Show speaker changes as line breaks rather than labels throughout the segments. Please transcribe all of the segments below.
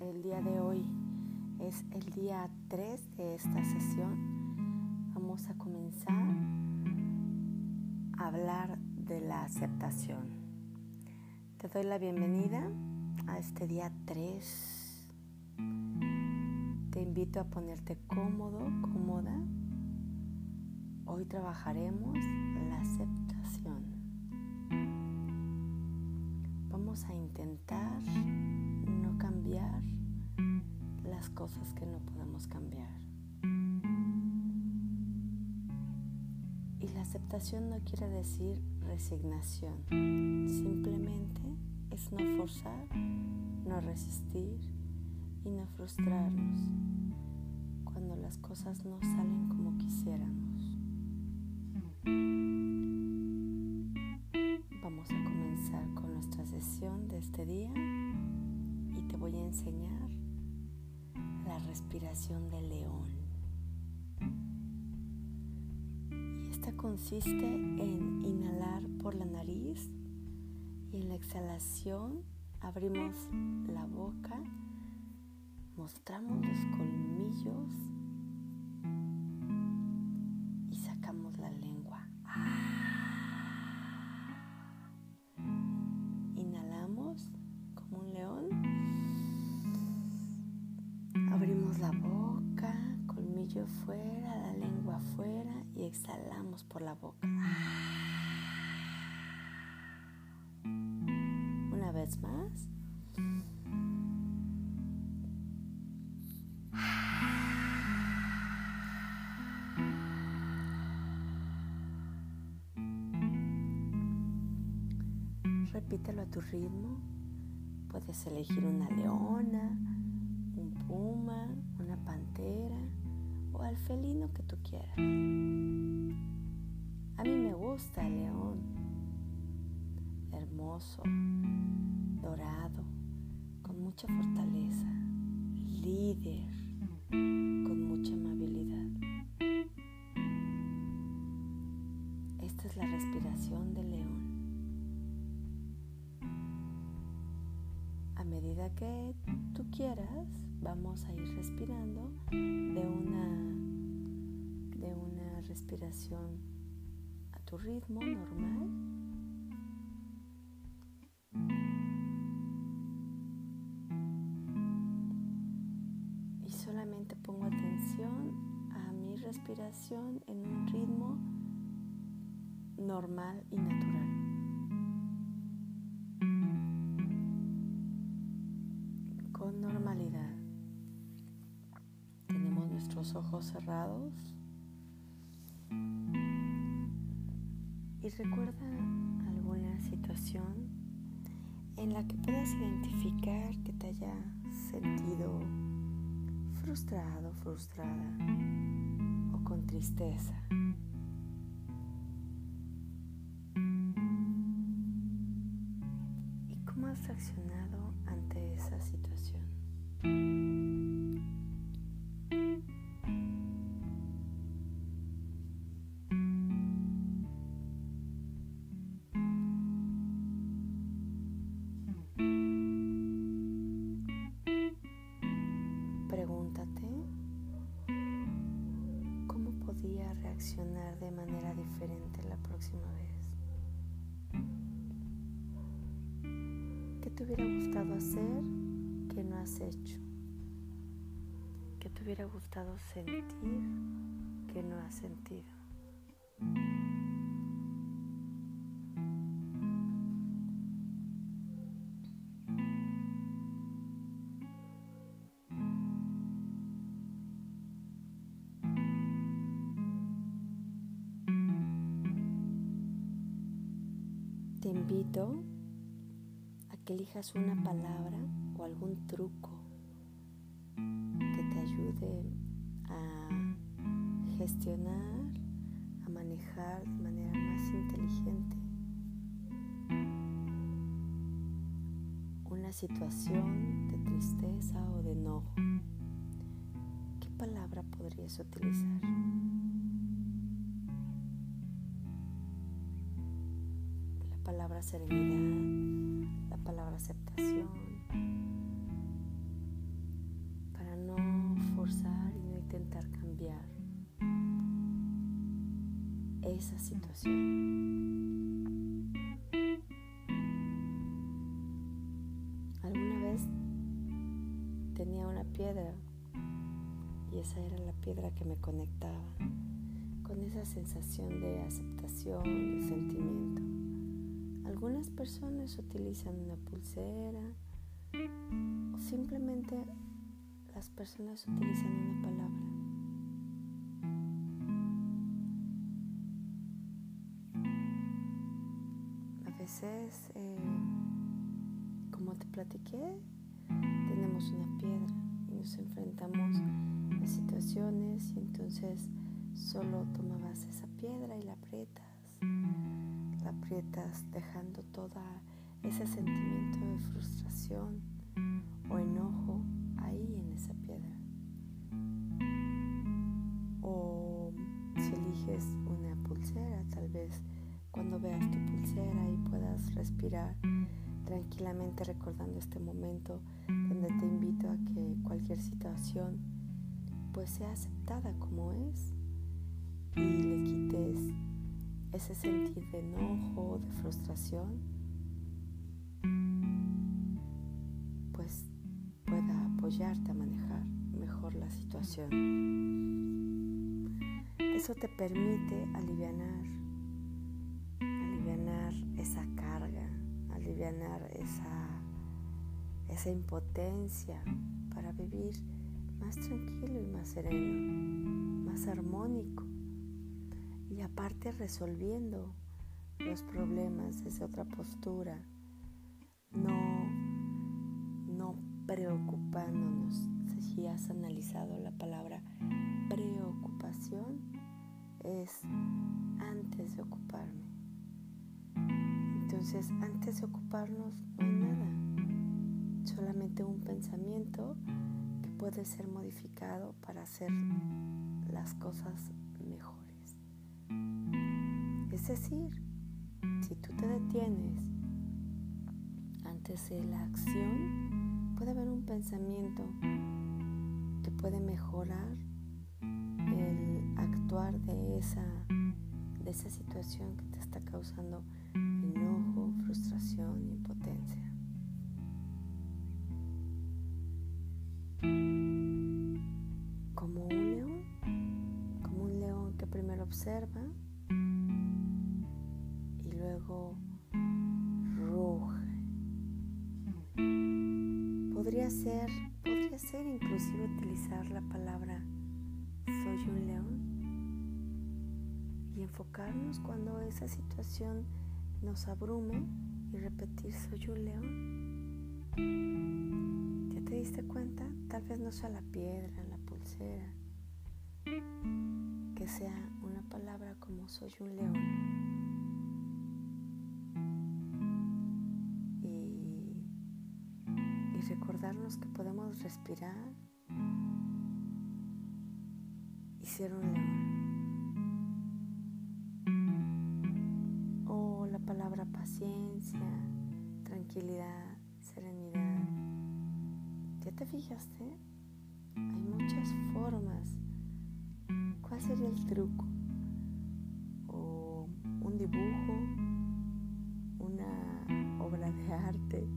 el día de hoy es el día 3 de esta sesión. Vamos a comenzar a hablar de la aceptación. Te doy la bienvenida a este día 3. Te invito a ponerte cómodo, cómoda. Hoy trabajaremos la aceptación. Vamos a intentar cambiar las cosas que no podemos cambiar. Y la aceptación no quiere decir resignación, simplemente es no forzar, no resistir y no frustrarnos cuando las cosas no salen como quisiéramos. Vamos a comenzar con nuestra sesión de este día voy a enseñar la respiración del león. Y esta consiste en inhalar por la nariz y en la exhalación abrimos la boca, mostramos los colmillos fuera, la lengua fuera y exhalamos por la boca. Una vez más. Repítelo a tu ritmo. Puedes elegir una leona, un puma, una pantera o al felino que tú quieras. A mí me gusta el león, hermoso, dorado, con mucha fortaleza, líder, con mucha amabilidad. Esta es la respiración del león. A medida que tú quieras, vamos a ir respirando de una, de una respiración a tu ritmo normal. Y solamente pongo atención a mi respiración en un ritmo normal y natural. Y recuerda alguna situación en la que puedas identificar que te haya sentido frustrado, frustrada o con tristeza. ¿Y cómo has accionado ante esa situación? La próxima vez. ¿Qué te hubiera gustado hacer que no has hecho? ¿Qué te hubiera gustado sentir que no has sentido? Elijas una palabra o algún truco que te ayude a gestionar, a manejar de manera más inteligente una situación de tristeza o de enojo. ¿Qué palabra podrías utilizar? palabra serenidad, la palabra aceptación, para no forzar y no intentar cambiar esa situación. Alguna vez tenía una piedra y esa era la piedra que me conectaba con esa sensación de aceptación, de sentimiento. Algunas personas utilizan una pulsera o simplemente las personas utilizan una palabra. A veces, eh, como te platiqué, tenemos una piedra y nos enfrentamos a situaciones y entonces solo tomabas esa piedra y la aprietas aprietas dejando toda ese sentimiento de frustración o enojo ahí en esa piedra. O si eliges una pulsera, tal vez cuando veas tu pulsera y puedas respirar tranquilamente recordando este momento donde te invito a que cualquier situación pues sea aceptada como es y le quites ese sentir de enojo, de frustración, pues pueda apoyarte a manejar mejor la situación. Eso te permite aliviar, aliviar esa carga, aliviar esa, esa impotencia para vivir más tranquilo y más sereno, más armónico y aparte resolviendo los problemas desde otra postura, no, no preocupándonos. Si has analizado la palabra preocupación, es antes de ocuparme. Entonces, antes de ocuparnos no hay nada, solamente un pensamiento que puede ser modificado para hacer las cosas es decir, si tú te detienes antes de la acción, puede haber un pensamiento que puede mejorar el actuar de esa, de esa situación que te está causando enojo, frustración, impotencia. Luego ruge. Podría ser, podría ser inclusive utilizar la palabra soy un león y enfocarnos cuando esa situación nos abrume y repetir soy un león. ¿Ya te diste cuenta? Tal vez no sea la piedra, la pulsera, que sea una palabra como soy un león. Que podemos respirar y ser un león. O la palabra paciencia, tranquilidad, serenidad. ¿Ya te fijaste? Hay muchas formas. ¿Cuál sería el truco? O un dibujo, una obra de arte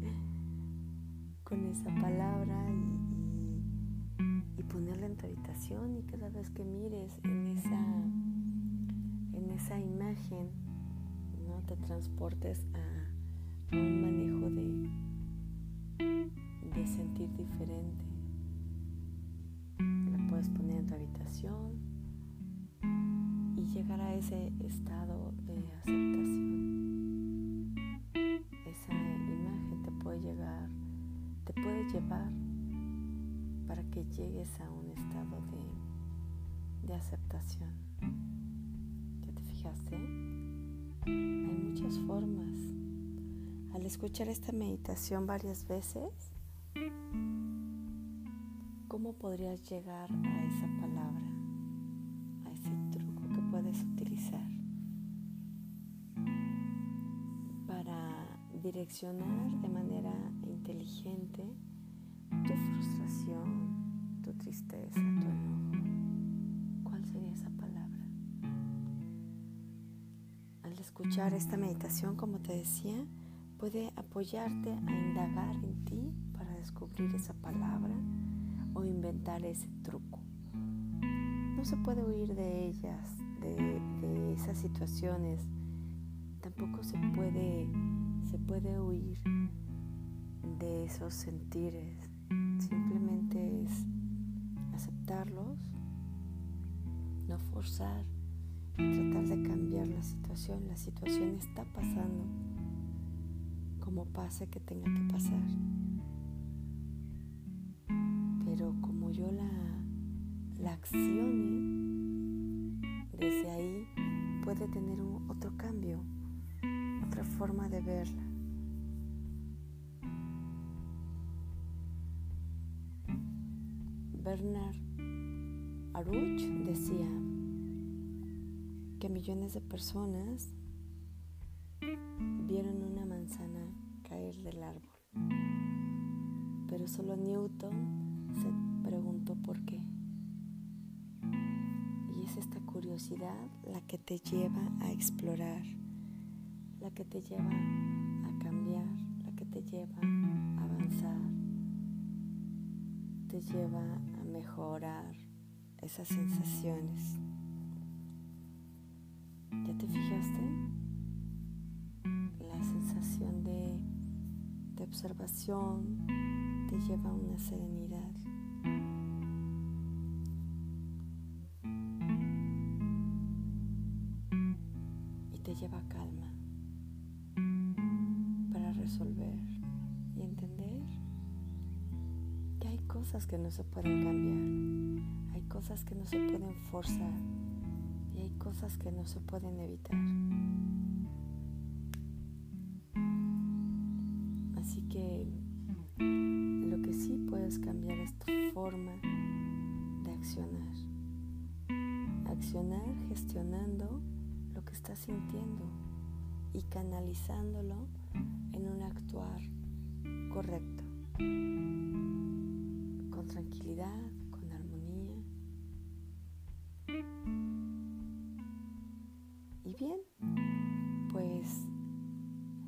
con esa palabra y, ponerla en tu habitación y cada vez que mires en esa, en esa imagen, ¿no? te transportes a, un manejo de, de sentir diferente. La puedes poner en tu habitación y llegar a ese estado de aceptación. Puede llevar para que llegues a un estado de, de aceptación. ¿Ya te fijaste? Hay muchas formas. Al escuchar esta meditación varias veces, ¿cómo podrías llegar a esa palabra, a ese truco que puedes utilizar para direccionar de manera inteligente tu frustración, tu tristeza, tu enojo. ¿Cuál sería esa palabra? escuchar esta meditación, como te decía, puede apoyarte a indagar en ti para descubrir esa palabra o inventar ese truco. No se puede huir de ellas, de, esas situaciones. Tampoco se puede, se puede huir de esos sentires. Simplemente es aceptarlos, no forzar y tratar de cambiar la situación. La situación está pasando como pase que tenga que pasar. Pero como yo la, la accione, desde ahí puede tener otro cambio, otra forma de verla. Bernard Aruch decía que millones de personas vieron una manzana caer del árbol, pero solo Newton se preguntó por qué. Y es esta curiosidad la que te lleva a explorar, la que te lleva a cambiar, la que te lleva a avanzar, te lleva a mejorar esas sensaciones. ¿Ya te fijaste? La sensación de, observación te lleva a una serenidad. Cosas que no se pueden cambiar cosas que no se pueden forzar y hay cosas que no se pueden evitar. Así que lo que sí puedes cambiar es tu forma de accionar. Accionar gestionando lo que estás sintiendo y canalizándolo en un actuar correcto, con tranquilidad, bien, pues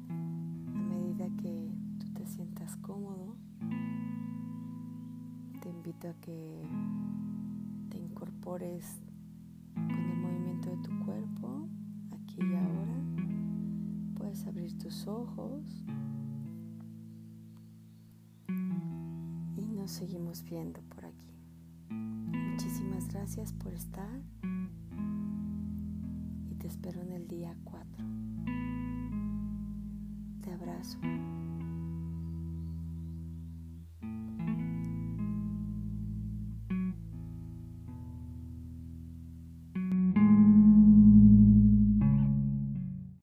a medida que tú te sientas cómodo, te invito a que te incorpores con el movimiento de tu cuerpo, aquí y ahora. Puedes abrir tus ojos nos seguimos viendo por aquí. Muchísimas gracias por estar te espero en el día 4. Te abrazo.